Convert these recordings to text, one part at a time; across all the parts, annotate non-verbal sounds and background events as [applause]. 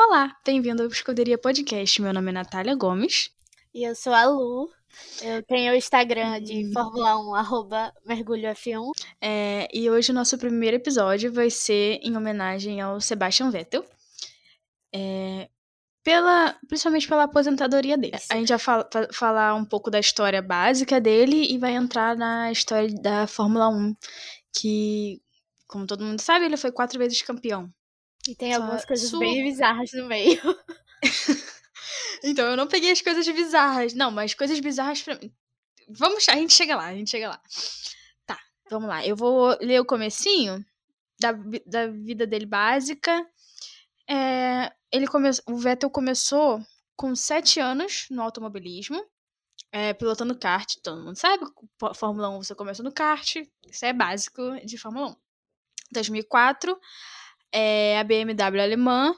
Olá, bem-vindo ao Escuderia Podcast. Meu nome é Natália Gomes. E eu sou a Lu. Eu tenho o Instagram de Fórmula 1, arroba mergulho F1. É, e hoje o nosso primeiro episódio vai ser em homenagem ao Sebastian Vettel. É, pela, principalmente pela aposentadoria dele. A gente vai fala, falar um pouco da história básica dele e vai entrar na história da Fórmula 1, que, como todo mundo sabe, ele foi quatro vezes campeão. E tem Só algumas coisas sua... bem bizarras no meio. [laughs] então, eu não peguei as coisas bizarras. Não, mas coisas bizarras pra mim. Vamos, a gente chega lá, a gente chega lá. Tá, vamos lá. Eu vou ler o comecinho da, da vida dele básica. É, ele come... O Vettel começou com sete anos no automobilismo, é, pilotando kart. Todo mundo sabe, Fórmula 1 você começa no kart, isso é básico de Fórmula 1. 2004, é, a BMW alemã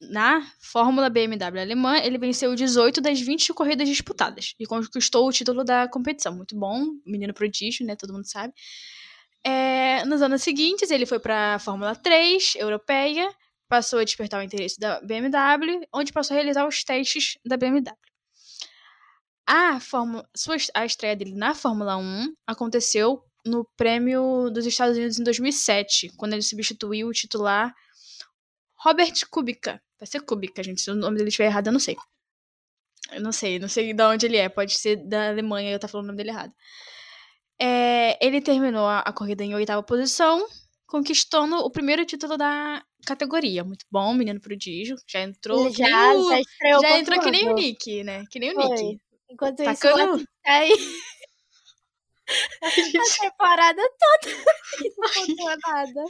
na Fórmula BMW alemã, ele venceu 18 das 20 corridas disputadas e conquistou o título da competição. Muito bom, menino prodígio, né? Todo mundo sabe. É, nos anos seguintes, ele foi para a Fórmula 3 europeia, passou a despertar o interesse da BMW, onde passou a realizar os testes da BMW. A, Fórmula, sua, a estreia dele na Fórmula 1 aconteceu no Prêmio dos Estados Unidos em 2007, quando ele substituiu o titular Robert Kubica. Vai ser Kubica, gente. Se o nome dele estiver errado, eu não sei. Eu não sei, não sei de onde ele é. Pode ser da Alemanha, eu tá falando o nome dele errado. É, ele terminou a, a corrida em oitava posição, conquistando o primeiro título da categoria. Muito bom, menino prodígio. Já entrou. já, já. Já entrou que nem o Nick, né? Que nem o Foi. Nick. Enquanto Tacando... isso, tá aí. A, gente... a temporada toda. [laughs] não aconteceu nada.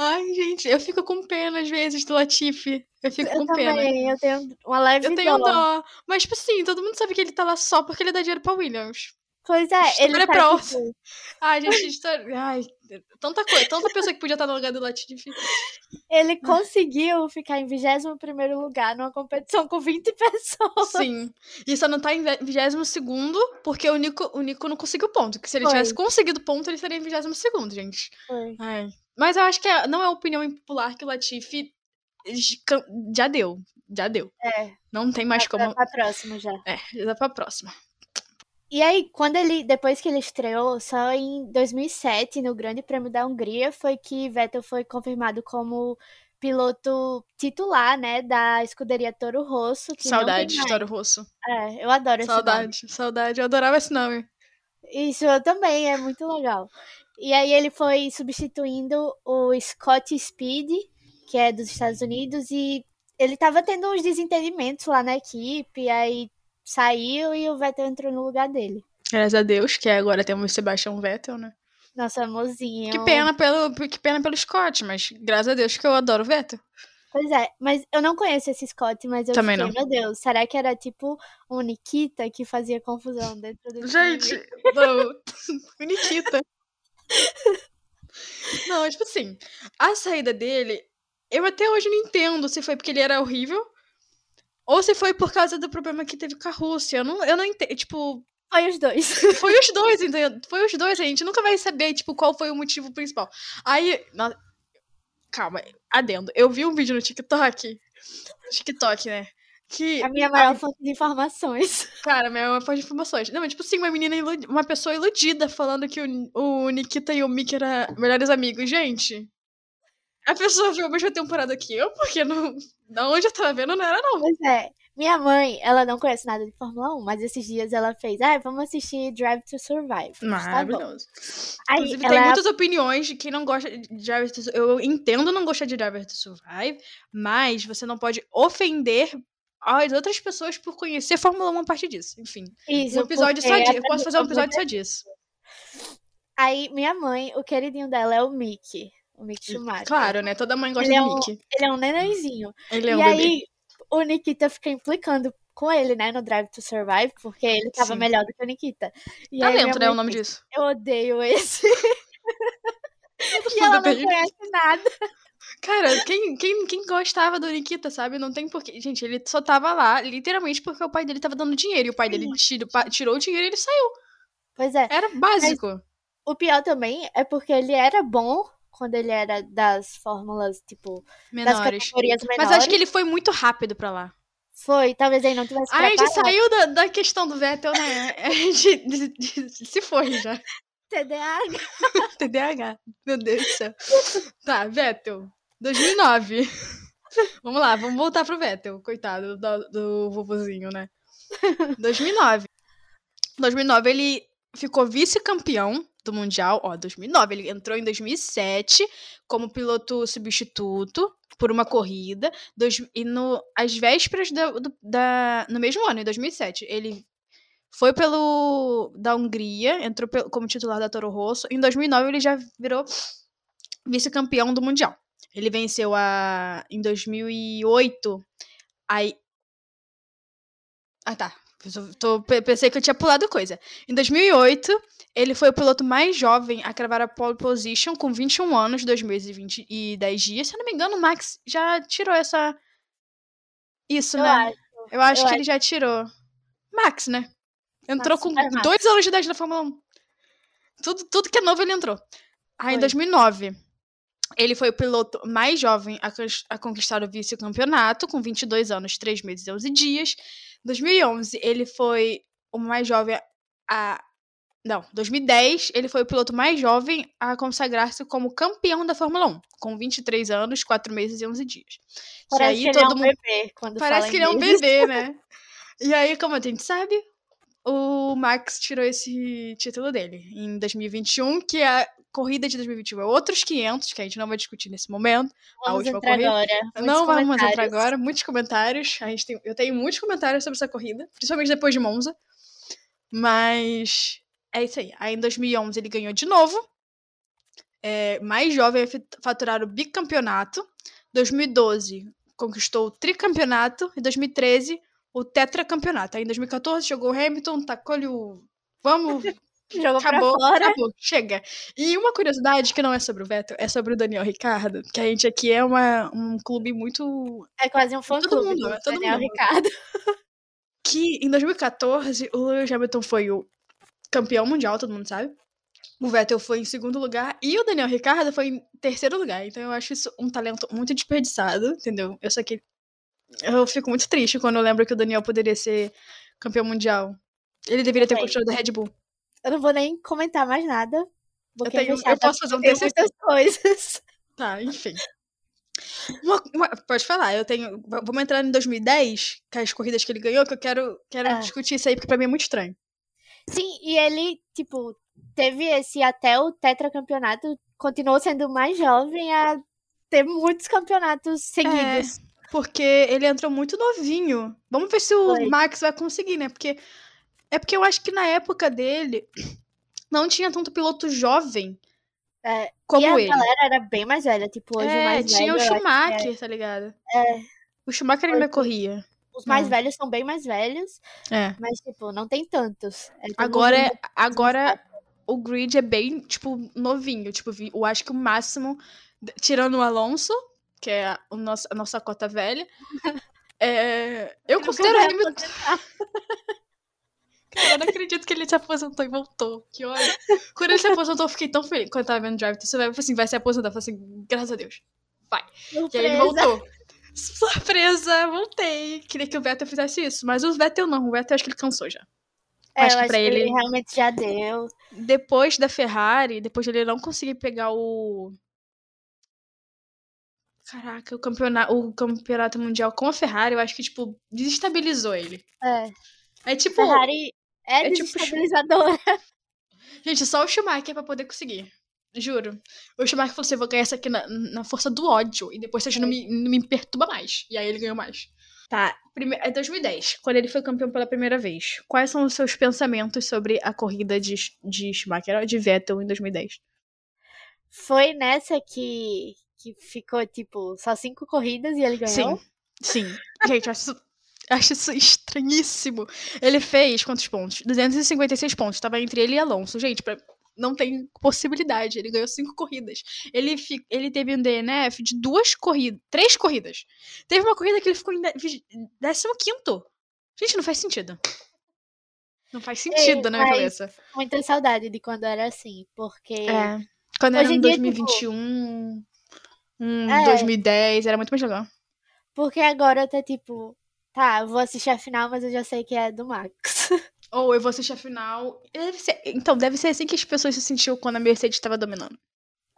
Ai, gente, eu fico com pena às vezes do Latifi. Eu fico eu com também, pena. Eu tenho uma leve Eu tenho dó. dó. Mas, tipo assim, todo mundo sabe que ele tá lá só porque ele dá dinheiro pra Williams. Pois é, ele é tá próximo. Tipo... Ai, gente, história... Ai, tanta coisa, tanta pessoa que podia estar no lugar do Latifi. Ele [laughs] conseguiu ficar em 21 lugar numa competição com 20 pessoas. Sim. E só não tá em 22 porque o Nico, o Nico não conseguiu ponto. Que se ele Foi. tivesse conseguido ponto, ele estaria em 22 gente. Foi. Ai. Mas eu acho que é, não é opinião impopular que o Latifi já deu. Já deu. É. Não tem mais já como. Pra próxima já. É, já pra próxima. E aí, quando ele, depois que ele estreou, só em 2007, no Grande Prêmio da Hungria, foi que Vettel foi confirmado como piloto titular, né, da escuderia Toro Rosso. Saudade de Toro Rosso. É, eu adoro saudade, esse nome. Saudade, saudade, eu adorava esse nome. Isso, eu também, é muito legal. E aí ele foi substituindo o Scott Speed, que é dos Estados Unidos, e ele tava tendo uns desentendimentos lá na equipe, aí saiu e o Vettel entrou no lugar dele. Graças a Deus, que agora temos Sebastian Vettel, né? Nossa, mozinho. Que pena pelo, que pena pelo Scott, mas graças a Deus que eu adoro o Vettel. Pois é, mas eu não conheço esse Scott, mas eu Também fiquei, não. meu Deus, será que era tipo o Nikita que fazia confusão dentro do Gente, time? [laughs] não. o Nikita. Não, tipo assim, a saída dele, eu até hoje não entendo se foi porque ele era horrível ou se foi por causa do problema que teve com a Rússia. Eu não, eu não entendo, tipo... Foi os dois. [laughs] Foi os dois, entendeu? Foi os dois, a gente nunca vai saber, tipo, qual foi o motivo principal. Aí, na... calma, adendo. Eu vi um vídeo no TikTok, TikTok, né? Que a minha maior a... fonte de informações. [laughs] Cara, a minha maior fonte de informações. Não, mas tipo assim, uma menina, ilud... uma pessoa iludida falando que o, o Nikita e o Mickey eram melhores amigos. Gente, a pessoa viu a mesma temporada que eu, porque não, da onde eu tava vendo não era não. Pois é. Minha mãe, ela não conhece nada de Fórmula 1, mas esses dias ela fez, ah, vamos assistir Drive to Survive. Tá Maravilhoso. Tá Aí, Inclusive, tem muitas opiniões de quem não gosta de Drive to Eu entendo não gostar de Drive to Survive, mas você não pode ofender as outras pessoas por conhecer Fórmula 1 a partir disso. Enfim. Isso, um episódio só disso. Eu posso fazer um episódio só disso. Aí, minha mãe, o queridinho dela é o Mickey. O Mick Schumacher. Claro, né? Toda mãe gosta ele do é um, Mickey. Ele é um nenenzinho. Ele é um e bebê. aí, o Nikita fica implicando com ele, né, no Drive to Survive, porque ele tava Sim. melhor do que o Nikita. E Tá dentro, né? mãe O nome disso. Eu odeio esse. [laughs] e ela não conhece nada. Cara, quem, quem, quem gostava do Nikita, sabe? Não tem porquê. Gente, ele só tava lá, literalmente, porque o pai dele tava dando dinheiro. E o pai dele tirou, tirou o dinheiro e ele saiu. Pois é. Era básico. O pior também é porque ele era bom quando ele era das fórmulas, tipo, das Menores. categorias menores. Mas acho que ele foi muito rápido pra lá. Foi, talvez ele não tivesse A gente preparado. saiu da, da questão do Vettel, né? [laughs] A gente se foi já. TDAH. [laughs] TDAH. Meu Deus do céu. Tá, Vettel. 2009. [laughs] Vamos lá, vamos voltar pro Vettel. Coitado do, do vovozinho, né? 2009. 2009 ele ficou vice-campeão do Mundial. Ó, 2009. Ele entrou em 2007 como piloto substituto por uma corrida. Dois, e no, às vésperas da, do- da. No mesmo ano, em 2007, ele foi pelo. da Hungria, entrou pelo- como titular da Toro Rosso. Em 2009 ele já virou vice-campeão do Mundial. Ele venceu a. Em 2008. Aí. Ah, tá. Tô- tô- pe- pensei que eu tinha pulado coisa. Em 2008, ele foi o piloto mais jovem a cravar a pole position com 21 anos, 2 meses e 20 e 10 dias. Se eu não me engano, o Max já tirou essa. Isso, Eu né? acho. Eu acho eu que ele já tirou. Max, né? Entrou Max, com Super Max. dois anos de idade na Fórmula 1. Tudo, tudo que é novo ele entrou. Aí em Foi. 2009, ele foi o piloto mais jovem a conquistar o vice-campeonato, com 22 anos, 3 meses e 11 dias. 2011, ele foi o mais jovem a. Não, 2010, ele foi o piloto mais jovem a consagrar-se como campeão da Fórmula 1, com 23 anos, 4 meses e 11 dias. Parece aí que ele é um mundo bebê quando Parece que ele é um bebê, [laughs] né? E aí, como a gente sabe, o Max tirou esse título dele em 2021, que a corrida de 2021 é outros 500, que a gente não vai discutir nesse momento. a Vamos última entrar corrida. agora. Muitos não vamos entrar agora, muitos comentários. A gente tem, eu tenho muitos comentários sobre essa corrida, principalmente depois de Monza. Mas é isso aí. Aí em 2011 ele ganhou de novo. É, mais jovem a faturar o bicampeonato. 2012 conquistou o tricampeonato. E 2013 o tetracampeonato. Aí em 2014 jogou o Hamilton, tacou-lhe o. Vamos, Jogou acabou, pra fora. acabou, chega. E uma curiosidade que não é sobre o Vettel, é sobre o Daniel Ricardo, que a gente aqui é uma, um clube muito. É quase um fã Todo clube mundo, do é todo Daniel mundo. Ricardo. [laughs] Que em 2014 o Lewis Hamilton foi o campeão mundial, todo mundo sabe. O Vettel foi em segundo lugar e o Daniel Ricardo foi em terceiro lugar. Então eu acho isso um talento muito desperdiçado, entendeu? Eu só que. Eu fico muito triste quando eu lembro que o Daniel poderia ser campeão mundial. Ele deveria ter continuado da Red Bull. Eu não vou nem comentar mais nada. Porque tenho- é eu posso fazer um tem TCC. muitas coisas. [laughs] Tá, enfim. Uma- uma- pode falar, eu tenho. Vamos entrar em 2010, que é as corridas que ele ganhou, que eu quero, quero Ah. discutir isso aí, porque pra mim é muito estranho. Sim, e ele, tipo, teve esse até o tetracampeonato, continuou sendo mais jovem a ter muitos campeonatos seguidos. Porque ele entrou muito novinho. Vamos ver se o Foi. Max vai conseguir, né? Porque. É porque eu acho que na época dele não tinha tanto piloto jovem É, como e a ele. galera era bem mais velha, tipo, hoje o É, mais tinha velho, o eu que é- Schumacher, tá ligado? É. O Schumacher ainda corria. Os mais Hum. velhos são bem mais velhos, É. mas, tipo, não tem tantos. É Agora, é- agora o grid é bem, tipo, novinho. Tipo, eu acho que o máximo, tirando o Alonso, que é a, o nosso, a nossa cota velha, [laughs] é, eu nunca considero Hamilton. Cara, eu não acredito que ele se aposentou e voltou. Que olha. Quando ele se aposentou, eu fiquei tão feliz. Quando eu tava vendo Drive, você vai, assim, vai se aposentar. Eu falei assim, graças a Deus. E aí ele Surpresa. voltou. Surpresa, voltei. Queria que o Vettel fizesse isso. Mas o Vettel não. O Vettel acho que ele cansou já. É, acho que acho pra que ele ele- realmente já deu. Depois da Ferrari, depois de ele não conseguir pegar o. Caraca, o campeonato, o campeonato mundial com a Ferrari, eu acho que, tipo, desestabilizou ele. É. É tipo. Ferrari é, é tipo-. [laughs] Gente, só o Schumacher pra poder conseguir. Juro. O Schumacher falou assim: eu vou ganhar essa aqui na, na força do ódio. E depois vocês não me, não me perturba mais. E aí ele ganhou mais. Tá. Prime é 2010, quando ele foi campeão pela primeira vez. Quais são os seus pensamentos sobre a corrida de, de Schumacher, de Vettel em 2010? Foi nessa que, que ficou, tipo, só cinco corridas e ele ganhou. Sim. Sim. Gente, eu acho isso, [laughs] acho isso estranhíssimo. Ele fez quantos pontos? 256 pontos. Tava entre ele e Alonso. Gente, pra- não tem possibilidade. Ele ganhou cinco corridas. Ele, fi- ele teve um DNF de duas corridas. Três corridas. Teve uma corrida que ele ficou em de- vigi- 15. Gente, não faz sentido. Não faz sentido na minha cabeça. Muita saudade de quando era assim, porque É. Quando era Hoje em em dia, tipo, 2021, um É. 2010, era muito mais legal. Porque agora tá tipo, tá, eu vou assistir a final, mas eu já sei que é do Max. [laughs] Ou eu vou assistir a final. Deve ser- então, deve ser assim que as pessoas se sentiam quando a Mercedes estava dominando.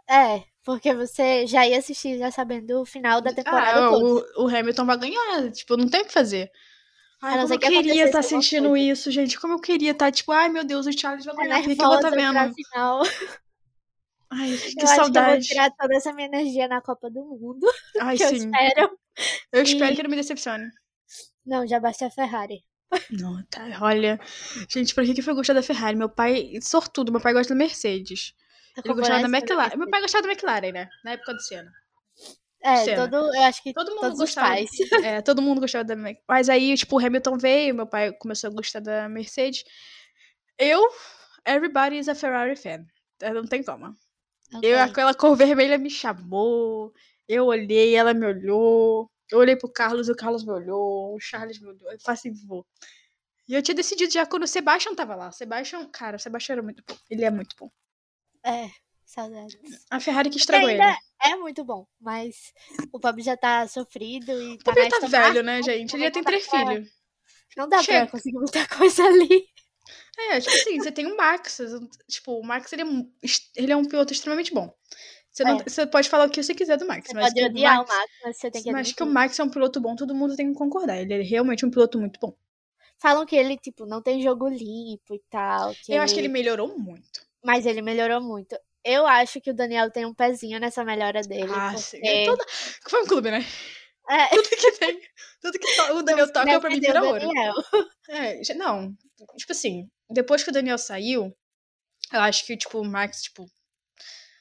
É, porque você já ia assistir já sabendo o final da temporada Ah, toda. o, o Hamilton vai ganhar. Tipo, não tem o que fazer. Ai, como eu que queria estar assistindo coisa. isso, gente. Como eu queria estar, tipo, ai meu Deus, o Charles vai Tá ganhar. Por que eu vou estar pra vendo? final. [laughs] Ai, eu que acho que eu vou saudade. tirar toda essa minha energia na Copa do Mundo, Ai, [laughs] que eu sim. espero. Eu espero E- que não me decepcione. Não, já basta a Ferrari. Não, tá. Olha. Gente, por que que foi gostar da Ferrari? Meu pai, sortudo, meu pai gosta da Mercedes. Tô Ele gostava da McLaren. Meu pai gostava da McLaren, né? Na época do Senna. É, Senna. todo, eu acho que Todo mundo gostava. É, todo mundo gostava da McLaren. Mas aí, tipo, o Hamilton veio, meu pai começou a gostar da Mercedes. Eu, everybody is a Ferrari fan. É, Não tem como. Eu, Ok. aquela cor vermelha me chamou. Eu olhei, ela me olhou. Eu olhei pro Carlos, o Carlos me olhou. O Charles me olhou. Eu falei assim, vou. E eu tinha decidido já quando o Sebastian tava lá. O Sebastian, cara, o Sebastian era muito bom. Ele é muito bom. É, saudades. A Ferrari que estragou ele. é muito bom, mas o pobre já tá sofrido e O tá na tá velho, né, gente? Ele já tem três filhos. Não dá Chega. pra conseguir muita [laughs] coisa ali. É, tipo assim, você tem o Max. Tipo, o Max, ele é, ele é um piloto extremamente bom. Você, não- É. você pode falar o que você quiser do Max, Você mas, pode odiar Max, o Max, mas você tem que mas que o. Max é um piloto bom, todo mundo tem que concordar. Ele é realmente um piloto muito bom. Falam que ele, tipo, não tem jogo limpo e tal. Eu acho que ele melhorou muito. Mas ele melhorou muito. Eu acho que o Daniel tem um pezinho nessa melhora dele. Ah, porque... sim. É toda... Foi um clube, né? É, [laughs] Tudo que tem. Tudo que to- o Daniel toca pra mim vira o ouro. É, não. Tipo assim, depois que o Daniel saiu, eu acho que, tipo, o Max, tipo.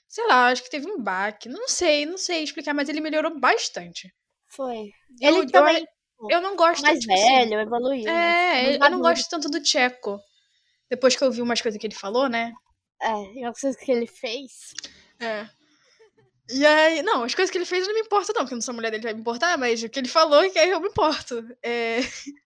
Sei lá, acho que teve um baque. Não sei, não sei explicar, mas ele melhorou bastante. Foi. Eu- Ele eu- também Eu não gosto mais tipo assim, velho, evoluiu. né? É, Mais eu não gosto tanto do Tcheco. Depois que eu vi umas coisas que ele falou, né? É, e as coisas que ele fez. É. E aí, não, as coisas que ele fez eu não me importa, não, porque eu não sou mulher dele, vai me importar, mas o que ele falou, que aí eu me importo. É, [laughs]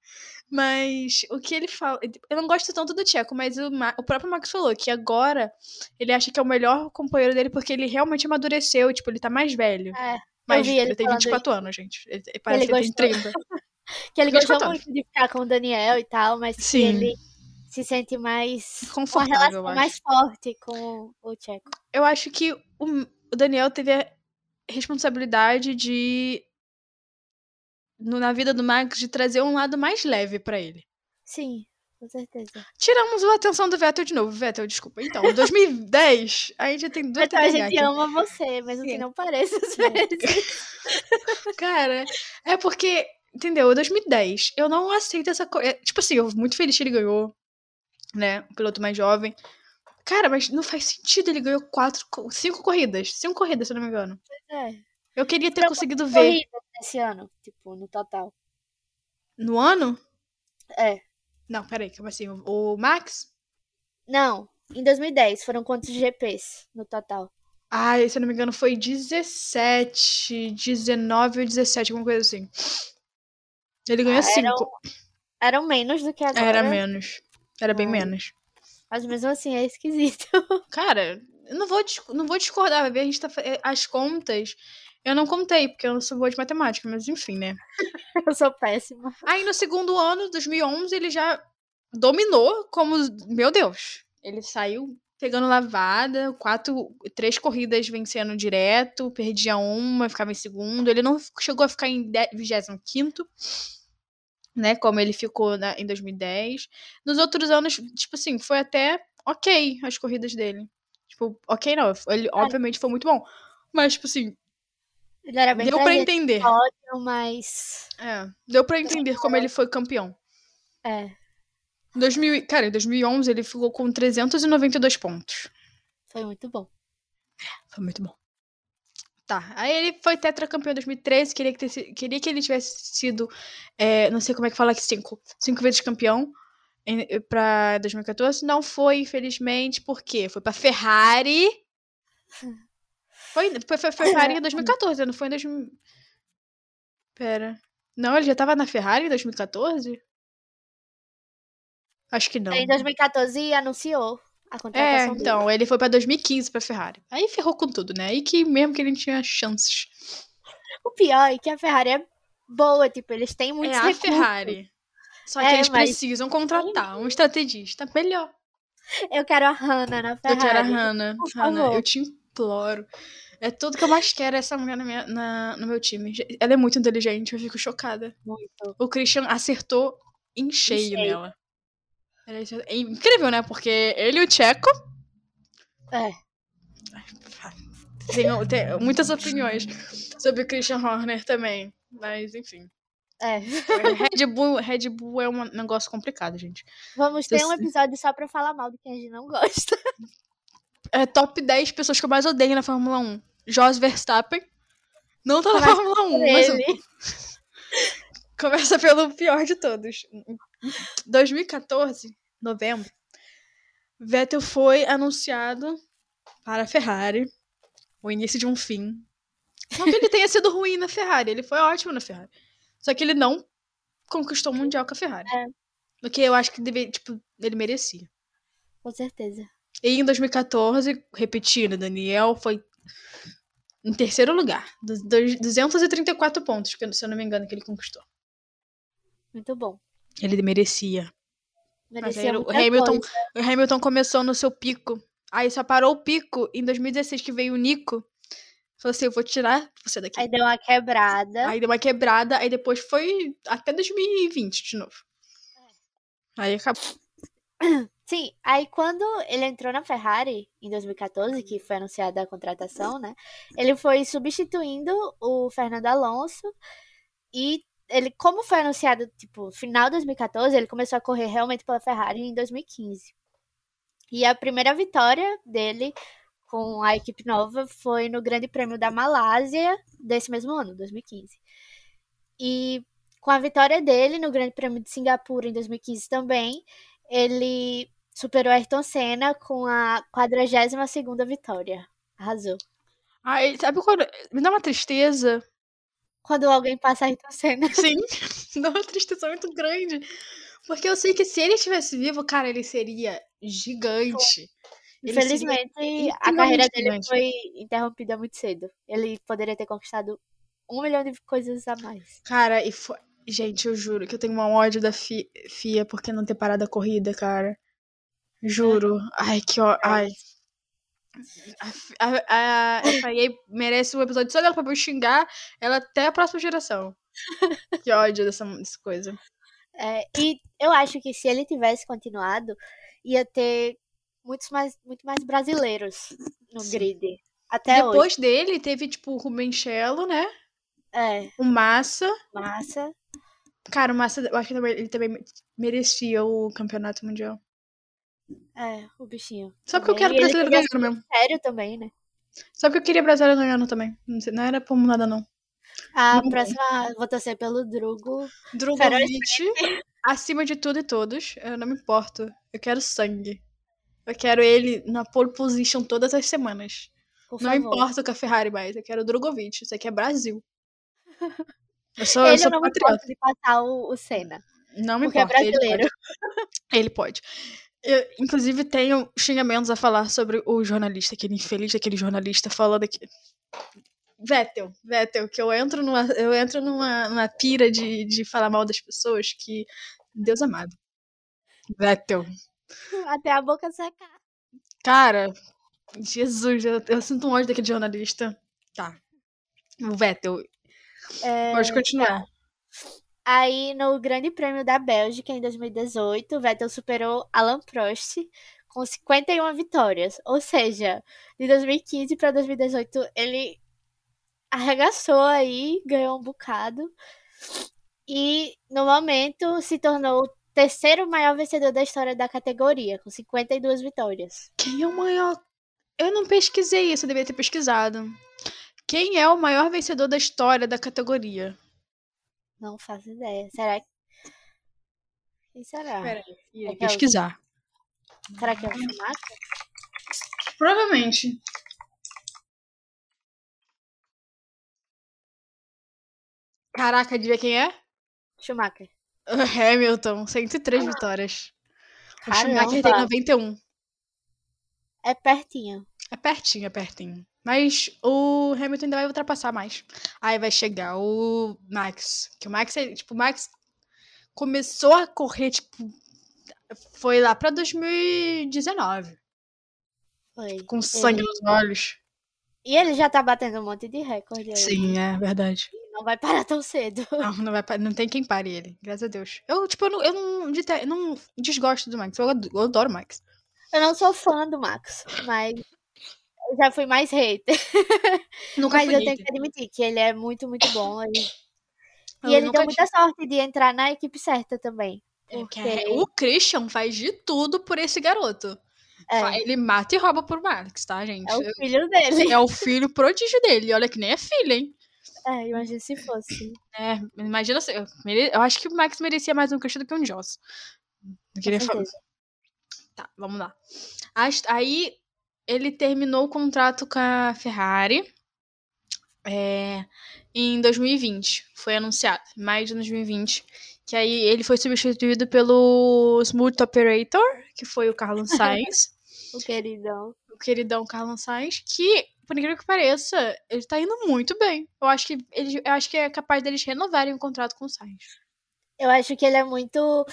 Mas o que ele fala. Eu não gosto tanto do Tcheco, mas o, Ma- o próprio Max falou que agora ele acha que é o melhor companheiro dele porque ele realmente amadureceu, tipo, ele tá mais velho. É, Mas ele ele tem falando 24 anos, gente. Ele, parece Ele que ele tem gostou. 30. [laughs] Que ele 24 gostou muito de ficar com o Daniel e tal, mas que Sim. ele se sente mais. com Confortável, relação eu acho. mais forte com o Tcheco. Eu acho que o, o Daniel teve a responsabilidade de. No- na vida do Max, de trazer um lado mais leve pra ele. Sim, com certeza. Tiramos a atenção do Vettel de novo. Vettel, desculpa. Então, [laughs] em 2010, a gente tem duas Então a gente ama você, mesmo que Sim. não pareça às vezes. [laughs] Cara, é porque, entendeu? Em 2010, eu não aceito essa coisa. Tipo assim, eu muito feliz que ele ganhou, né? Um piloto mais jovem. Cara, mas não faz sentido. Ele ganhou quatro, co- cinco corridas. Cinco corridas, se eu não me engano. É. Eu queria ter Então, conseguido ver. Corrida esse ano, tipo, no total. No ano? É. Não, peraí, como assim? O o Max? Não, em 2010 foram quantos GPs no total? Ai, se eu não me engano, foi 17, 19 ou 17, alguma coisa assim. Ele ganhou Ah, eram 5. Eram menos do que agora. Era menos. Era bem menos. Mas mesmo assim é esquisito. [laughs] Cara, eu não vou, não vou discordar, vai ver, a gente tá. eh, As contas. Eu não contei, porque eu não sou boa de matemática, mas enfim, né? [laughs] Eu sou péssima. Aí no segundo ano, 2011, ele já dominou como. Meu Deus! Ele saiu pegando lavada, quatro, três corridas vencendo direto, perdia uma, ficava em segundo. Ele não chegou a ficar em de- 25, né? Como ele ficou na- em 2010. Nos outros anos, tipo assim, foi até ok as corridas dele. Tipo, ok não, ele obviamente foi muito bom. Mas, tipo assim, Ele era bem deu pra entender. mas. É, deu pra entender como ele foi campeão. É, Em 2000, e- cara, em 2011 ele ficou com 392 pontos. foi muito bom. Foi muito bom. Tá, aí ele foi tetracampeão em 2013, queria que, ter queria que ele tivesse sido, é, não sei como é que fala aqui, cinco, cinco vezes campeão em, pra 2014. Não foi, infelizmente, por quê? Foi pra Ferrari. [laughs] Foi, foi, foi Ferrari em 2014, não foi em 2000... Pera. Não, ele já tava na Ferrari em 2014? Acho que não. Em 2014 anunciou a É, contratação dele. então, ele foi pra 2015 pra Ferrari. Aí ferrou com tudo, né? Aí que mesmo que ele não tinha chances. O pior é que a Ferrari é boa, tipo, eles têm muitos é a recursos. Ferrari. Só que É, eles mas- precisam contratar um estrategista melhor. Eu quero a Hannah na Ferrari. Eu quero a Hannah. Hannah, eu te imploro. É tudo que eu mais quero é essa mulher na minha- na- no meu time. Ela é muito inteligente, eu fico chocada. Muito. O Christian acertou em cheio, cheio. nela. Ela É incrível, né? Porque ele e o Tcheco É. Tenho, tenho muitas opiniões sobre o Christian Horner também. Mas, enfim. É. Red Bull, Red Bull é um negócio complicado, gente. Vamos ter um episódio só pra falar mal de quem a gente não gosta. É top 10 pessoas que eu mais odeio na Fórmula 1. Jos Verstappen. Não tá na Fórmula 1, mas [laughs] começa pelo pior de todos. 2014, novembro, Vettel foi anunciado para a Ferrari. O início de um fim. Não que ele tenha sido ruim na Ferrari, ele foi ótimo na Ferrari. Só que ele não conquistou o Mundial com a Ferrari. É. O que eu acho que deve, tipo, ele merecia. Com certeza. E em 2014, repetindo, Daniel foi em terceiro lugar. Du- dois- 234 pontos, se eu não me engano, que ele conquistou. Muito bom. Ele merecia. Merecia o Hamilton, coisa. o Hamilton começou no seu pico. Aí só parou o pico em 2016, que veio o Nico. Falou assim: eu vou tirar você daqui. Aí deu uma quebrada. Aí deu uma quebrada, aí depois foi até 2020 de novo. Aí acabou. [coughs] Sim, aí quando ele entrou na Ferrari em 2014, que foi anunciada a contratação, né? Ele foi substituindo o Fernando Alonso e ele, como foi anunciado, tipo, final de 2014, ele começou a correr realmente pela Ferrari em 2015. E a primeira vitória dele com a equipe nova foi no Grande Prêmio da Malásia desse mesmo ano, 2015. E com a vitória dele no Grande Prêmio de Singapura em 2015 também, ele superou Ayrton Senna com a 42ª vitória. Arrasou. Aí, sabe quando. Me dá uma tristeza. Quando alguém passa Ayrton Senna. [laughs] Sim, me dá uma tristeza muito grande. Porque eu sei que se ele estivesse vivo, cara, ele seria gigante. Ele seria Infelizmente, a incrivelmente carreira dele gigante. foi interrompida muito cedo. Ele poderia ter conquistado um milhão de coisas a mais. Cara, e foi. Gente, eu juro que eu tenho um ódio da Fi- FIA porque não ter parado a corrida, cara. Juro. Ai, que ó. Ai. A, a, a FIA merece um episódio só dela pra eu xingar ela até a próxima geração. [laughs] Que ódio dessa, dessa coisa. É, e eu acho que se ele tivesse continuado, ia ter muitos mais, muito mais brasileiros no Sim. grid. Até hoje. Depois dele, teve, tipo, o Rubenchello, né? É, O Massa. massa. Cara, o Massa, eu acho que ele também merecia o campeonato mundial. É, o bichinho. Só porque eu quero brasileiro ganhando mesmo. sério também, né? Só porque eu queria brasileiro ganhando também. Não, sei- não era por nada, não. A Não. próxima, vou torcer pelo Drugo. Drogovic, acima de tudo e todos. Eu não me importo. Eu quero sangue. Eu quero ele na pole position todas as semanas. Por não favor. importa com a Ferrari mais. Eu quero o Drogovic. Isso aqui é Brasil. [laughs] Eu sou, eu Ele sou eu não me patriota. de passar o, o Senna. Não me Porque é importa. ele brasileiro. pode. [laughs] Ele pode. Eu, inclusive, tenho xingamentos a falar sobre o jornalista, aquele infeliz daquele jornalista falando aqui. Vettel, Vettel, que eu entro numa, eu entro numa, numa pira de, de falar mal das pessoas que. Deus amado. Vettel. Até a boca secar. Cara, Jesus, eu, eu sinto um ódio daquele jornalista. Tá. O Vettel, É, pode continuar. Aí, no Grande Prêmio da Bélgica, em 2018, Vettel superou Alan Prost com 51 vitórias. Ou seja, de 2015 para 2018, ele arregaçou aí, ganhou um bocado. E, no momento, se tornou o terceiro maior vencedor da história da categoria, com 52 vitórias. Quem é o maior. Eu não pesquisei isso, eu devia ter pesquisado. Quem é o maior vencedor da história da categoria? Não faço ideia. Será que. Quem será? Peraí, ia É que é o- pesquisar. Será que é o Schumacher? Provavelmente. Caraca, adivinha quem é? Schumacher. [laughs] Hamilton, 103 vitórias. O Caramba. Schumacher tem 91. É pertinho. É pertinho, é pertinho. Mas o Hamilton ainda vai ultrapassar mais. Aí vai chegar o Max. Que o Max é, tipo, o Max começou a correr, tipo, foi lá pra 2019. Foi. Com sangue Ele- nos olhos. E ele já tá batendo um monte de recorde aí. Sim, é verdade. Não vai parar tão cedo. Não, não, vai, não tem quem pare ele, graças a Deus. Eu, tipo, eu não, eu não, eu não desgosto do Max. Eu, ad- eu adoro o Max. Eu não sou fã do Max, mas já fui mais hater. [laughs] Nunca mas eu tenho hater. que admitir que ele é muito, muito bom. E, Eu e ele deu muita sorte de entrar na equipe certa também. É, Porque é- O Christian faz de tudo por esse garoto. é, Ele mata e rouba por Max, tá, gente? é o filho dele. É o filho prodígio dele. Olha que nem é filho, hein? É, imagina se fosse. É, imagina se. Eu, mere- eu acho que o Max merecia mais um Christian do que um Joss. Não queria falar. Tá, vamos lá. Aí ele terminou o contrato com a Ferrari é, em 2020. Foi anunciado, em maio de 2020. Que aí ele foi substituído pelo Smooth Operator, que foi o Carlos [laughs] Sainz. O queridão. o queridão Carlos Sainz, que, por incrível que pareça, ele tá indo muito bem. Eu acho que ele, eu acho que é capaz deles renovarem o contrato com o Sainz. Eu acho que ele é muito.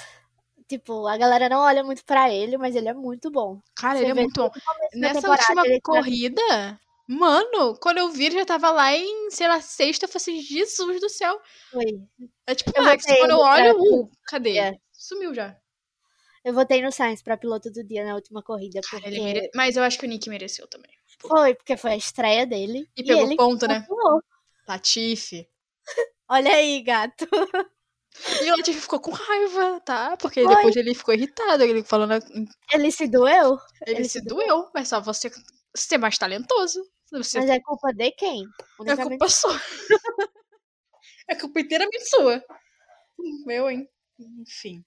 Tipo, a galera não olha muito pra ele, mas ele é muito bom. Cara, Você ele é muito bom. Nessa última tá- corrida, mano, quando eu vi, ele já tava lá em, sei lá, sexta, eu falei assim, Jesus do céu. Foi. É tipo Eu Max, quando eu olho, pra- uh, cadê? É. Sumiu já. Eu votei no Sainz pra piloto do dia na última corrida. Porque... ele mere- Mas eu acho que o Nick mereceu também. Foi, porque foi a estreia dele. E pegou ele ponto, né? Latifi. Olha aí, gato. [laughs] E o Latifi ficou com raiva, tá? Porque Foi. depois ele ficou irritado, ele falando Ele se doeu, Ele, Ele se se doeu, mas só você ser mais talentoso. Você mas é culpa de quem? é culpa sua. [laughs] é culpa inteiramente sua. Meu, hein? Enfim.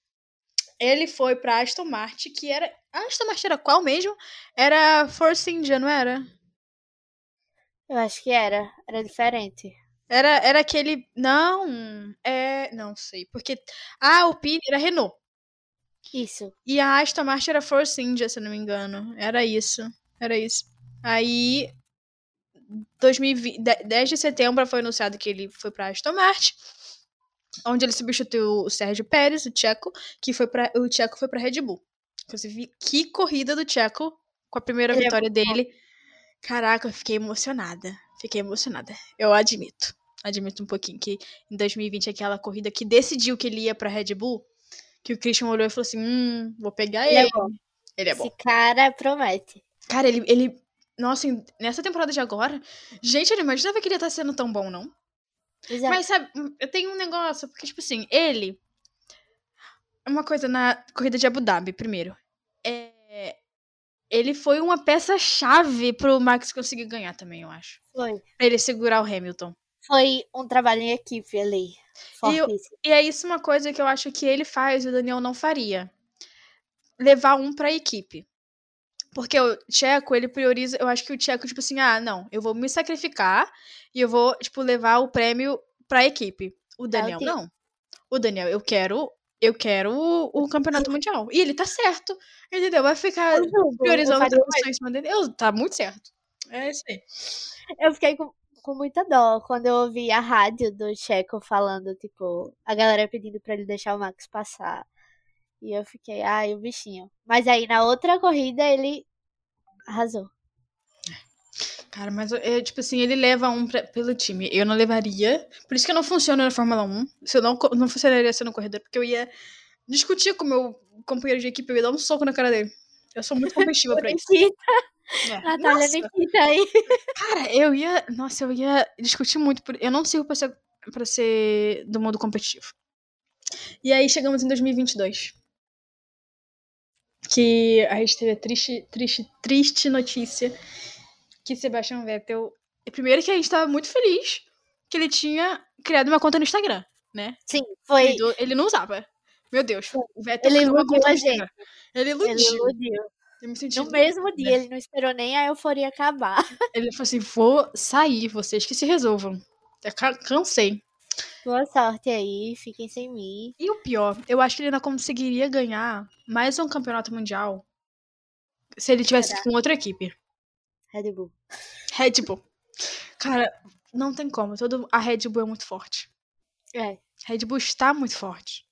Ele foi pra Aston Martin, que era. A Aston Martin era qual mesmo? Era Force India, não era? Eu acho que era. Era diferente. Era, era aquele. Não. É. Não sei. Porque a Alpine era Renault. Isso. E a Aston Martin era Force India, se eu não me engano. Era isso. Era isso. Aí, 2020, de- 10 de setembro foi anunciado que ele foi pra Aston Martin, onde ele substituiu o Sérgio Pérez, o Tcheco, que foi para o Tcheco foi pra Red Bull. Inclusive, que corrida do Tcheco com a primeira é vitória dele. Caraca, eu fiquei emocionada. Fiquei emocionada. Eu admito. Admito um pouquinho que em 2020 aquela corrida que decidiu que ele ia pra Red Bull, que o Christian olhou e falou assim: "Hum, vou pegar Ele ele". é bom. Ele é bom. Esse cara promete. Cara, ele, ele. Nossa, nessa temporada de agora. Gente, eu não imaginava que ele ia estar sendo tão bom, não. Exato. Mas, sabe, hum, eu tenho um negócio, porque, tipo assim, ele. Uma coisa na corrida de Abu Dhabi, primeiro. É. Ele foi uma peça-chave pro Max conseguir ganhar também, eu acho. Foi. Pra ele segurar o Hamilton. Foi um trabalho em equipe ali. E. E é isso uma coisa que eu acho que ele faz e o Daniel não faria. Levar um pra equipe. Porque o Tcheco, ele prioriza. Eu acho que o Tcheco, tipo assim, ah, não, eu vou me sacrificar e eu vou, tipo, levar o prêmio pra equipe. O Daniel, ok. não. O Daniel, eu quero. Eu quero o, o campeonato mundial. E ele tá certo. Entendeu? Vai ficar priorizando outra pessoa em cima dele. Eu, tá muito certo. É isso aí. Eu fiquei com, com muita dó quando eu ouvi a rádio do Checo falando, tipo, a galera pedindo pra ele deixar o Max passar. E eu fiquei, ai, o bichinho. Mas aí na outra corrida ele arrasou. Cara, mas é, tipo assim, ele leva um pra- pelo time. Eu não levaria. Por isso que eu não funciono na Fórmula 1. Se eu não, não funcionaria sendo corredor, porque eu ia discutir com o meu companheiro de equipe, eu ia dar um soco na cara dele. Eu sou muito competitiva pra isso. É. Natália Nikita aí. cara, eu ia. Nossa, eu ia discutir muito. Por, eu não sirvo pra ser, pra ser do mundo competitivo. E aí chegamos em 2022. Que a gente teve a triste, triste, triste notícia que Sebastian Vettel. Primeiro que a gente tava muito feliz que ele tinha criado uma conta no Instagram, né? Sim, foi. Ele, ele não usava. Meu Deus, o Vettel Ele iludiu conta a Instagram. Ele Ele iludiu. Eu me senti No mesmo dia, né? ele não esperou nem a euforia acabar. [laughs] Ele falou assim: vou sair, vocês que se resolvam. Eu ca- cansei. Boa sorte aí, fiquem sem mim. E o pior, eu acho que ele ainda conseguiria ganhar mais um campeonato mundial se ele tivesse com outra equipe. Red Bull. Red Bull. Cara, não tem como. Todo... A Red Bull é muito forte. É. Red Bull está muito forte.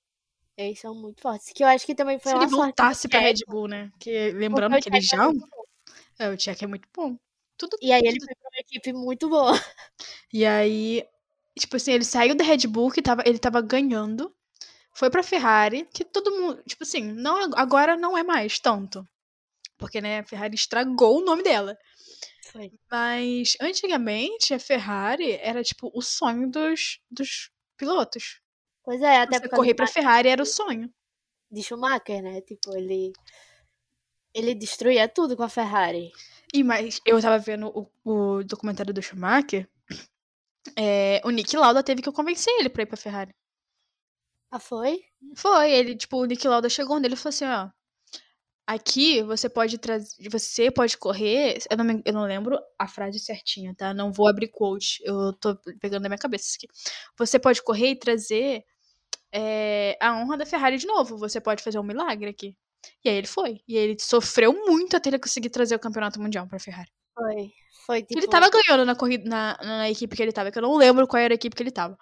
Eles são muito fortes. Que eu acho que também foi Se uma ele voltasse pra Red Bull, né? Que, lembrando porque que ele é já. É, o Checo é muito bom. Tudo. E aí ele tudo- foi pra uma equipe muito boa. E aí, tipo assim, ele saiu da Red Bull, que tava, ele tava ganhando. Foi pra Ferrari, que todo mundo. Tipo assim, não, agora não é mais tanto. Porque, né, a Ferrari estragou o nome dela. Foi. Mas antigamente a Ferrari era tipo o sonho dos, dos pilotos. Pois é, até Você correr pra Ferrari era o sonho. de Schumacher, né? Tipo, ele. Ele destruía tudo com a Ferrari. E mas eu tava vendo o, o documentário do Schumacher. é, o Nick Lauda teve que eu convencer ele pra ir pra Ferrari. Ah, foi? Foi, ele, tipo, o Nick Lauda chegou nele e falou assim, ó. Aqui você pode trazer. Você pode correr. Eu não, me- eu não lembro a frase certinha, tá? Não vou abrir quote. Eu tô pegando na minha cabeça isso aqui. Você pode correr e trazer é, a honra da Ferrari de novo. Você pode fazer um milagre aqui. E aí ele foi. E ele sofreu muito até ele conseguir trazer o campeonato mundial pra Ferrari. Foi. Foi tipo. Ele tava ganhando na corrida, na, na equipe que ele tava, que eu não lembro qual era a equipe que ele tava.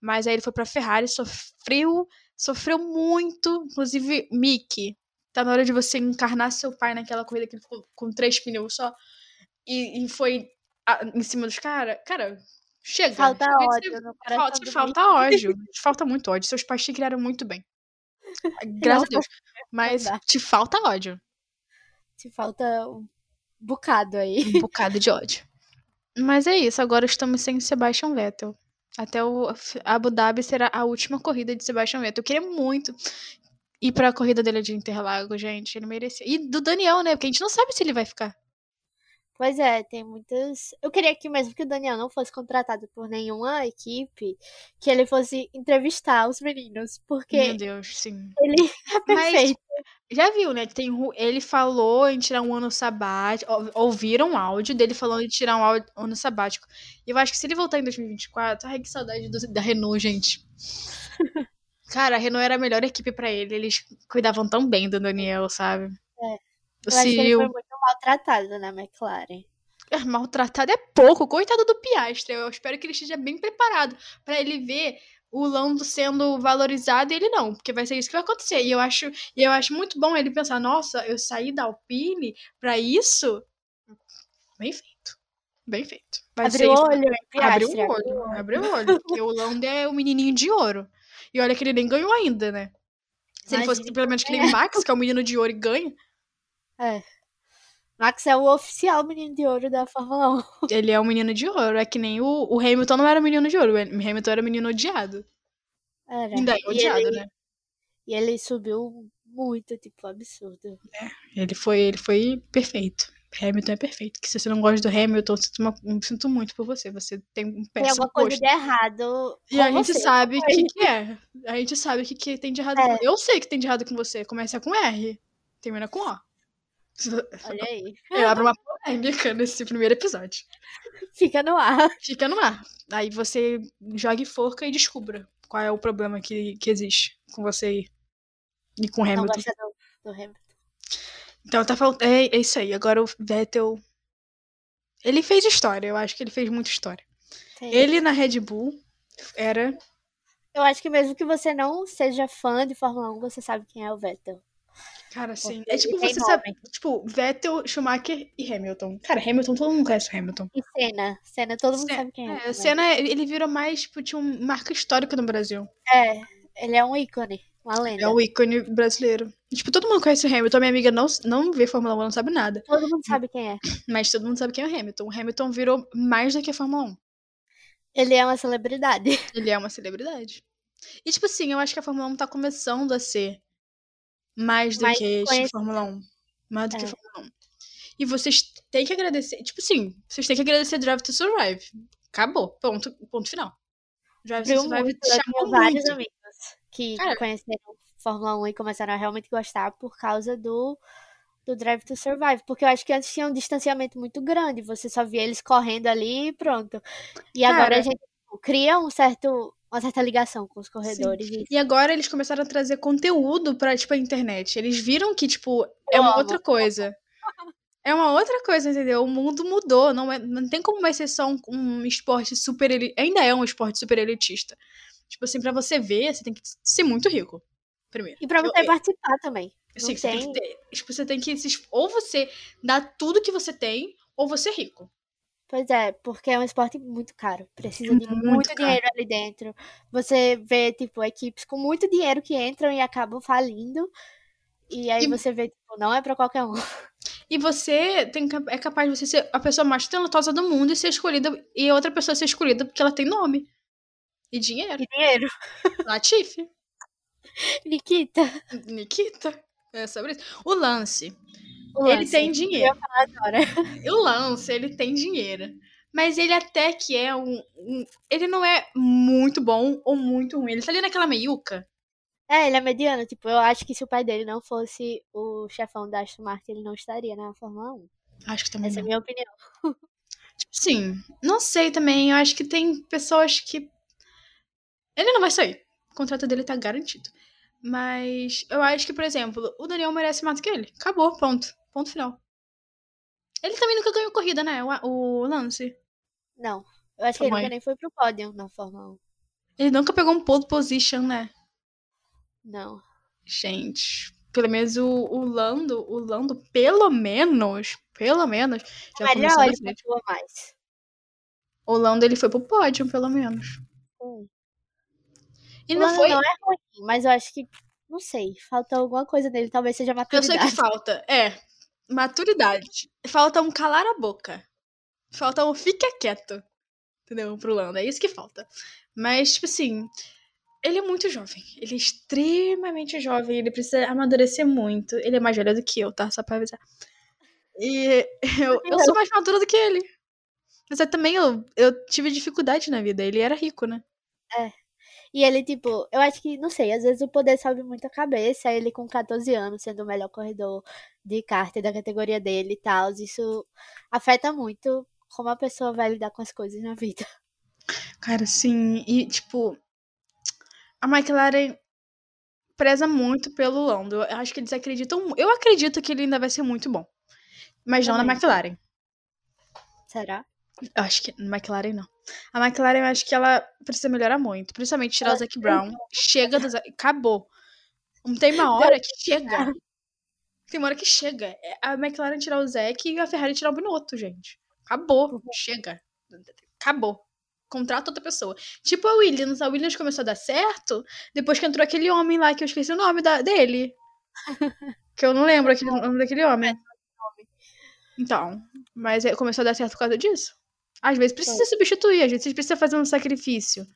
Mas aí ele foi pra Ferrari, sofreu, sofreu muito. Inclusive, Mickey, tá na hora de você encarnar seu pai naquela corrida que ele ficou com três pneus só. E, e foi a- em cima dos caras. Cara, chega. Falta ódio Falta, te falta ódio. Te falta muito ódio. Seus pais te criaram muito bem. [laughs] Graças a Deus. [laughs] Mas te falta ódio. Te falta um bocado aí. Um bocado de ódio. Mas é isso, agora estamos sem Sebastian Vettel. Até o Abu Dhabi será a última corrida de Sebastian Vettel. Eu queria muito ir pra corrida dele de Interlagos, gente. Ele merecia. E do Daniel, né? Porque a gente não sabe se ele vai ficar. Pois é, tem muitas. Eu queria que mesmo que o Daniel não fosse contratado por nenhuma equipe, que ele fosse entrevistar os meninos, Meu porque Deus, sim. ele [laughs] é Mas perfeito. já viu, né? Tem, ele falou em tirar um ano sabático. ou- Ouviram um áudio dele falando em tirar um ano sabático. E eu acho que se ele voltar em 2024. Ai, que saudade do- da Renault, gente. [laughs] Cara, a Renault era a melhor equipe pra ele. Eles cuidavam tão bem do Daniel, sabe? Eu acho que ele foi muito maltratado na McLaren. É, Maltratado é pouco. Coitado do Piastre. Eu espero que ele esteja bem preparado pra ele ver o Lando sendo valorizado e ele não, porque vai ser isso que vai acontecer. E eu acho, e eu acho muito bom ele pensar, nossa, eu saí da Alpine pra isso. Bem feito. Bem feito. Vai Abriu o olho, Abriu o olho. Abriu o olho. Porque o Lando é o menininho de ouro. E olha que ele nem ganhou ainda, né? Se ele fosse pelo menos que nem Max, que é o menino de ouro e ganha, É. Max é o oficial menino de ouro da Fórmula 1. [laughs] ele é um menino de ouro. É que nem o, o Hamilton não era menino de ouro. O Hamilton era menino odiado. Era. Ainda é odiado, ele, né? e ele subiu muito, tipo, absurdo. Ele foi, ele foi perfeito. Hamilton é perfeito. Que se você não gosta do Hamilton, sinto, uma- sinto muito por você. Você tem um Tem péssimo alguma coisa gosto. de errado E a gente você. sabe o que, [laughs] que é. A gente sabe o que, que tem de errado É. com Eu sei que tem de errado com você. Começa com R, termina com O. [laughs] Olha aí. Eu abro uma [laughs] polêmica nesse primeiro episódio. Fica no ar. Fica no ar. Aí você jogue forca e descubra qual é o problema que, que existe com você e com o Não Hamilton. gosta do, do Hamilton. Então tá faltando. É, é isso aí. Agora o Vettel. Ele fez história, eu acho que ele fez muita história. Tem. Ele na Red Bull era. Eu acho que mesmo que você não seja fã de Fórmula 1, você sabe quem é o Vettel. Cara. Porque É tipo, você nome. sabe. Tipo, Vettel, Schumacher e Hamilton. Cara, Hamilton, todo mundo conhece o Hamilton. E Senna. Senna, todo mundo Sen- sabe quem é. É, também. Senna, ele virou mais, tipo, tinha uma marca histórica no Brasil. É, ele é um ícone, uma lenda. É o ícone brasileiro. Tipo, todo mundo conhece o Hamilton. Minha amiga não, não vê Fórmula 1, não sabe nada. Todo mundo sabe quem é. [laughs] Mas todo mundo sabe quem é o Hamilton. O Hamilton virou mais do que a Fórmula 1. Ele é uma celebridade. Ele é uma celebridade. E, tipo assim, eu acho que a Fórmula 1 tá começando a ser mais do Mais que conhecida. Fórmula 1. Mais do que É. Fórmula 1. E vocês têm que agradecer. Tipo assim, vocês têm que agradecer Drive to Survive. Acabou. Ponto, ponto final. Drive to Survive muito. chamou vários muito. amigos que Cara. conheceram Fórmula 1 e começaram a realmente gostar por causa do, do Drive to Survive. Porque eu acho que antes tinha um distanciamento muito grande. Você só via eles correndo ali e pronto. E agora Cara. a gente tipo, cria um certo, uma certa ligação com os corredores. E E agora eles começaram a trazer conteúdo pra, tipo, a internet. Eles viram que, tipo, é uma outra coisa. É uma outra coisa, entendeu? O mundo mudou. Não, é, não tem como vai ser só um, um esporte super. Ainda é um esporte super elitista. Tipo assim, pra você ver, você tem que ser muito rico. Primeiro. E pra você Eu- participar também. Assim, Não você tem tem- que ter. Tipo, você tem que. Ou você dá tudo que você tem, ou você é rico. Pois é, porque é um esporte muito caro. Precisa de Muito muito, caro. dinheiro ali dentro. Você vê, tipo, equipes com muito dinheiro que entram e acabam falindo. E aí E- você vê, tipo, não é pra qualquer um. E você tem, é capaz de você ser a pessoa mais talentosa do mundo e ser escolhida. E outra pessoa ser escolhida porque ela tem nome. E dinheiro. E dinheiro. Latife. [laughs] Nikita. Nikita. É sobre isso. O lance. O Ele lance. tem dinheiro. O lance, ele tem dinheiro. Mas ele até que é um, um- Ele não é muito bom ou muito ruim. Ele tá ali naquela meiuca. É, ele é mediano. Tipo, eu acho que se o pai dele não fosse o chefão da Aston Martin, ele não estaria na Fórmula 1. Acho que também Essa é a não. minha opinião. Sim, não sei também. Eu acho que tem pessoas que. Ele não vai sair. O contrato dele tá garantido. Mas eu acho que, por exemplo, o Daniel merece mais do que ele. Acabou, ponto. Ponto final. Ele também nunca ganhou corrida, né? O, o Lance. Não. Eu acho que ele Tamanho. nunca nem foi pro pódio na Fórmula 1. Ele nunca pegou um pole position, né? Não. Gente. Pelo menos o, o Lando, o Lando, pelo menos, pelo menos, já Melhor começou na ele frente. mais. O Lando, ele foi pro pódio, pelo menos. E não Lando foi não é ruim, mas eu acho que, não sei, falta alguma coisa nele. Talvez seja Eu maturidade. sei que falta. É, maturidade. Falta um calar a boca. Falta um fica quieto. Entendeu? Pro Lando. É isso que falta. Mas, tipo assim, ele é muito jovem. Ele é extremamente jovem. Ele precisa amadurecer muito. Ele é mais velho do que eu, tá? Só pra avisar. E [laughs] eu, eu sou mais madura do que ele. Mas eu também eu, eu tive dificuldade na vida. Ele era rico, né? E ele, tipo, eu acho que, não sei, às vezes o poder sobe muito a cabeça. Ele com 14 anos, sendo o melhor corredor de kart da categoria dele e tal. Isso afeta muito como a pessoa vai lidar com as coisas na vida. Cara, sim. E, tipo, a McLaren preza muito pelo Lando. Eu acho que eles acreditam. Eu acredito que ele ainda vai ser muito bom. Mas não na Também. McLaren. Será? Acho que. McLaren não. A McLaren eu acho que ela precisa melhorar muito. Principalmente tirar o Zac Brown. Chega do Zac. Acabou. Não tem uma hora que chega. Tem uma hora que chega. É a McLaren tirar o Zac e a Ferrari tirar o Binotto, gente. Acabou. Chega. Acabou. Contrata outra pessoa. Tipo a Williams. A Williams começou a dar certo depois que entrou aquele homem lá que eu esqueci o nome da, dele. [laughs] que eu não lembro aquele, o nome daquele homem. Então, mas é- começou a dar certo por causa disso. Às vezes precisa substituir, às vezes precisa fazer um sacrifício.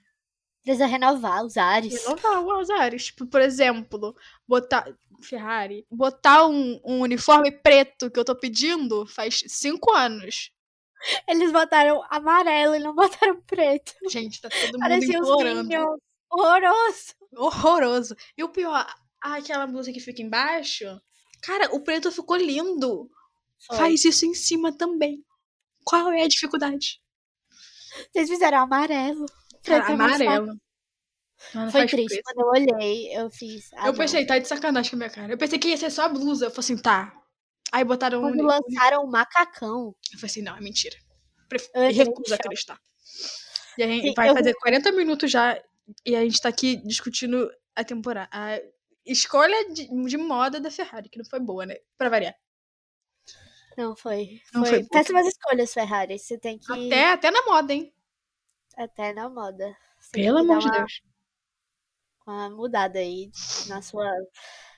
Precisa renovar os ares. Renovar os ares. Tipo, por exemplo, botar. Ferrari, botar um, um uniforme preto que eu tô pedindo faz cinco anos. Eles botaram amarelo e não botaram preto. Gente, tá todo mundo Parecia implorando. Horroroso. Horroroso. E o pior, aquela blusa que fica embaixo. Cara, o preto ficou lindo. Foi. Faz isso em cima também. Qual é a dificuldade? Vocês fizeram amarelo. Cara, amarelo. Não Foi triste. preto. Quando eu olhei, eu fiz. ah, Eu não. pensei, tá de sacanagem com a minha cara. Eu pensei que ia ser só a blusa. Eu falei assim, tá. Aí botaram um. Quando uni- lançaram o macacão, Eu falei assim, não, é mentira. Pref... Recuso acreditar. E a gente Sim, vai eu- fazer 40 minutos já e a gente tá aqui discutindo a temporada. A escolha de, de moda da Ferrari, que não foi boa, né? Pra variar. Não foi. Não foi foi péssimas escolhas, Ferrari. Você tem que. Até, até na moda, hein? até na moda. Você Pelo amor de uma- Deus. uma mudada aí na sua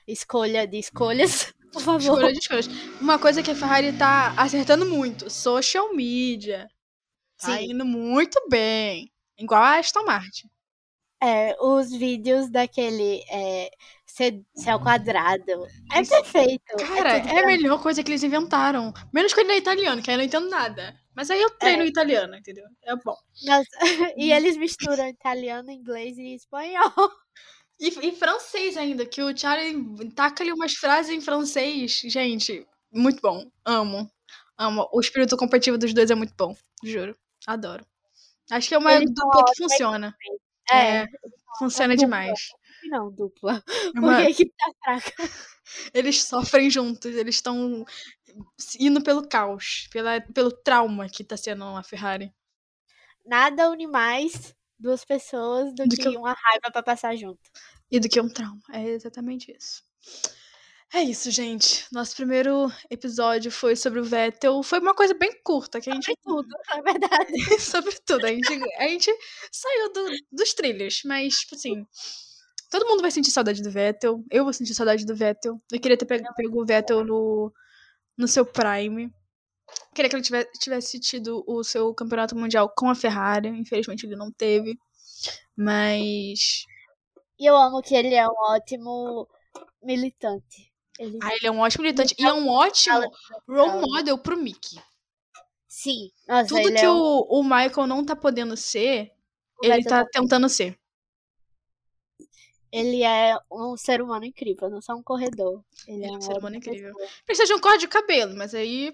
escolha de escolhas, [laughs] por favor. Escolha de escolhas. Uma coisa que a Ferrari tá acertando muito: social media. Tá Sim. indo muito bem. Igual a Aston Martin. É, os vídeos daquele é, céu quadrado. É perfeito. Cara, tudo é a melhor coisa que eles inventaram. Menos quando ele é italiano, que aí eu não entendo nada. Mas aí eu treino É. italiano, entendeu? É bom. Nossa, [laughs] E eles misturam italiano, inglês e espanhol. [laughs] E, e francês ainda, que o Charlie taca ali umas frases em francês. Gente, muito bom. Amo. Amo. O espírito competitivo dos dois é muito bom. Juro. Adoro. Acho que é uma dupla que funciona. É, É, funciona dupla. Não, dupla. É Porque a equipe tá fraca. [laughs] Eles sofrem juntos, eles estão indo pelo caos, pela, pelo trauma que tá sendo a Ferrari. Nada une mais duas pessoas do, Do que, que- uma raiva pra passar junto. E do que um trauma. É exatamente isso. É isso, gente. Nosso primeiro episódio foi sobre o Vettel. Foi uma coisa bem curta, que a gente. Tudo, [laughs] na verdade. [laughs] sobre tudo. A gente, a gente saiu do- dos trilhos, mas, tipo assim. Todo mundo vai sentir saudade do Vettel. Eu vou sentir saudade do Vettel. Eu queria ter pego, pego o Vettel no, no seu Prime. Queria que ele tivesse, tivesse tido o seu campeonato mundial com a Ferrari. Infelizmente ele não teve. Mas. E eu amo que ele é um ótimo militante. Ele Ah, ele é um ótimo militante. E é um ótimo role model pro Mickey. Sim. Nossa, Tudo que é um... o, o Michael não tá podendo ser, o ele Vettel tá tá- tentando ser. Ele é um ser humano incrível, não só um corredor. Ele é Ele é um ser humano incrível. pessoa. Precisa de um corte de cabelo, mas aí.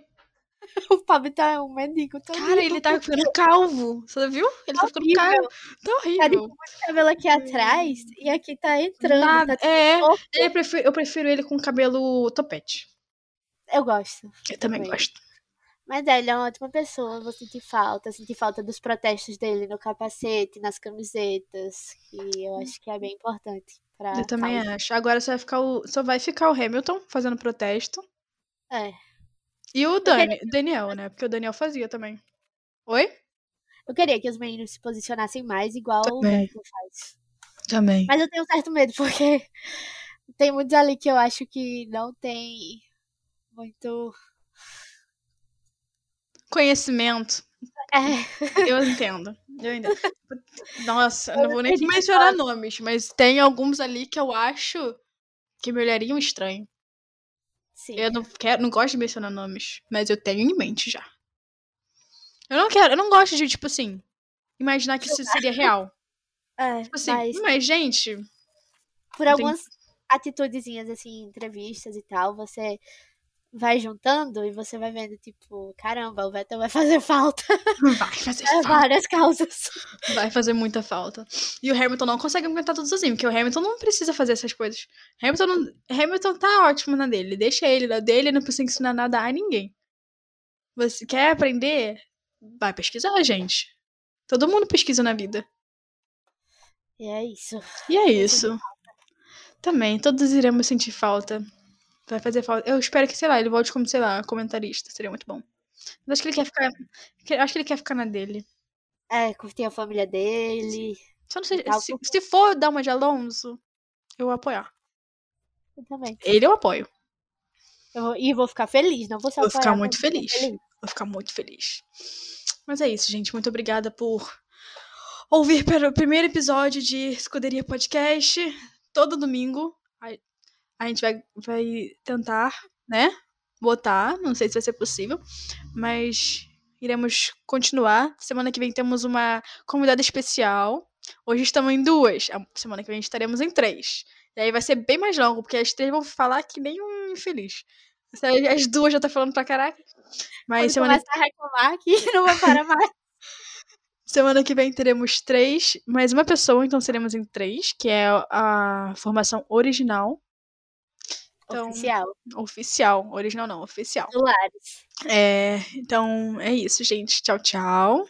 [laughs] O Fábio tá um mendigo. Cara, ele tá ficando calvo. Você viu? Ele tá ficando horrível. calvo. Tá Tá de horrível. muito cabelo aqui atrás e aqui tá entrando. Nada. tá- É, eu prefiro, eu prefiro ele com cabelo topete. Eu gosto. Eu também Também. gosto. Mas é, ele é uma ótima pessoa, eu vou sentir falta, sentir falta dos protestos dele no capacete, nas camisetas, que eu acho que é bem importante pra Eu também causa. acho. Agora só vai ficar o, só vai ficar o Hamilton fazendo protesto. É. E o Dani, Daniel, né? Porque o Daniel fazia também. Oi? Eu queria que os meninos se posicionassem mais igual o Também. Vettel faz. Também. Mas eu tenho um certo medo, [laughs] porque tem muitos ali que eu acho que não tem muito. Conhecimento. É, Eu entendo. Eu entendo. Nossa, eu não vou nem mencionar nomes, mas tem alguns ali que eu acho que me olhariam estranho. sim. Eu não quero, não gosto de mencionar nomes, mas eu tenho em mente já. Eu não quero, eu não gosto de, tipo assim, imaginar que isso seria real. É, Tipo assim, mas mas, gente, por tem- algumas atitudezinhas, assim, entrevistas e tal, você vai juntando e você vai vendo, tipo, caramba, o Vettel vai fazer [laughs] falta. vai fazer É, falta. várias causas. Vai fazer muita falta. E o Hamilton não consegue aguentar tudo sozinho, porque o Hamilton não precisa fazer essas coisas. Hamilton, não- Hamilton tá ótimo na dele. Deixa ele na dele, não precisa ensinar nada a ninguém. Você quer aprender? Vai pesquisar, gente. Todo mundo pesquisa na vida. E é isso. E é isso. Também, todos iremos sentir falta. Vai fazer falta. Eu espero que, sei lá, ele volte como, sei lá, comentarista. Seria muito bom. Mas acho que ele quer ficar. Acho que ele quer ficar na dele. É, curtir a família dele. Só não sei. Se, se for dar uma de Alonso, eu vou apoiar. Eu também. Ele eu apoio. Eu vou- e vou ficar feliz, não vou só Vou ficar muito feliz. ficar Vou ficar muito feliz. Mas é isso, gente. Muito obrigada por ouvir pelo primeiro episódio de Escuderia Podcast. Todo domingo. A, gente vai, vai tentar, né? Botar. Não sei se vai ser possível. Mas iremos continuar. Semana que vem temos uma convidada especial. Hoje estamos em duas. A semana que vem estaremos em três. E aí vai ser bem mais longo, porque as três vão falar que nem um infeliz. As duas já tá falando pra caraca. Mas Quando semana, começar a reclamar aqui, [laughs] não vai parar mais. semana que vem teremos três, mais uma pessoa, então seremos em três, que é a formação original. Então, Oficial. oficial. Original não, oficial. Titulares. É, então é isso, gente. Tchau, tchau.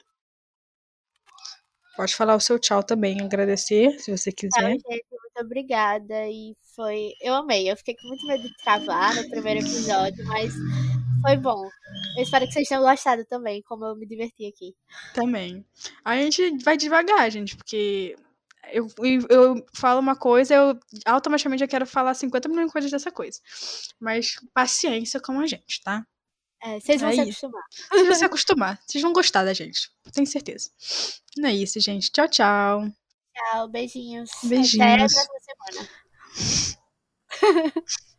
Pode falar o seu tchau também, agradecer, se você Tchau, quiser. gente. Muito obrigada. E foi. Eu amei. Eu fiquei com muito medo de travar no primeiro episódio, mas foi bom. Eu espero que vocês tenham gostado também, como eu me diverti aqui. Também. A gente vai devagar, gente, porque eu, eu falo uma coisa, eu automaticamente já quero falar 50 milhões de coisas dessa coisa. Mas paciência com a gente, tá? É, vocês vão É se isso. acostumar. Vocês vão se [laughs] acostumar. Vocês vão gostar da gente. Tenho certeza. Não é isso, gente. Tchau, tchau. Tchau, beijinhos. Beijinhos. Até a próxima semana. [laughs]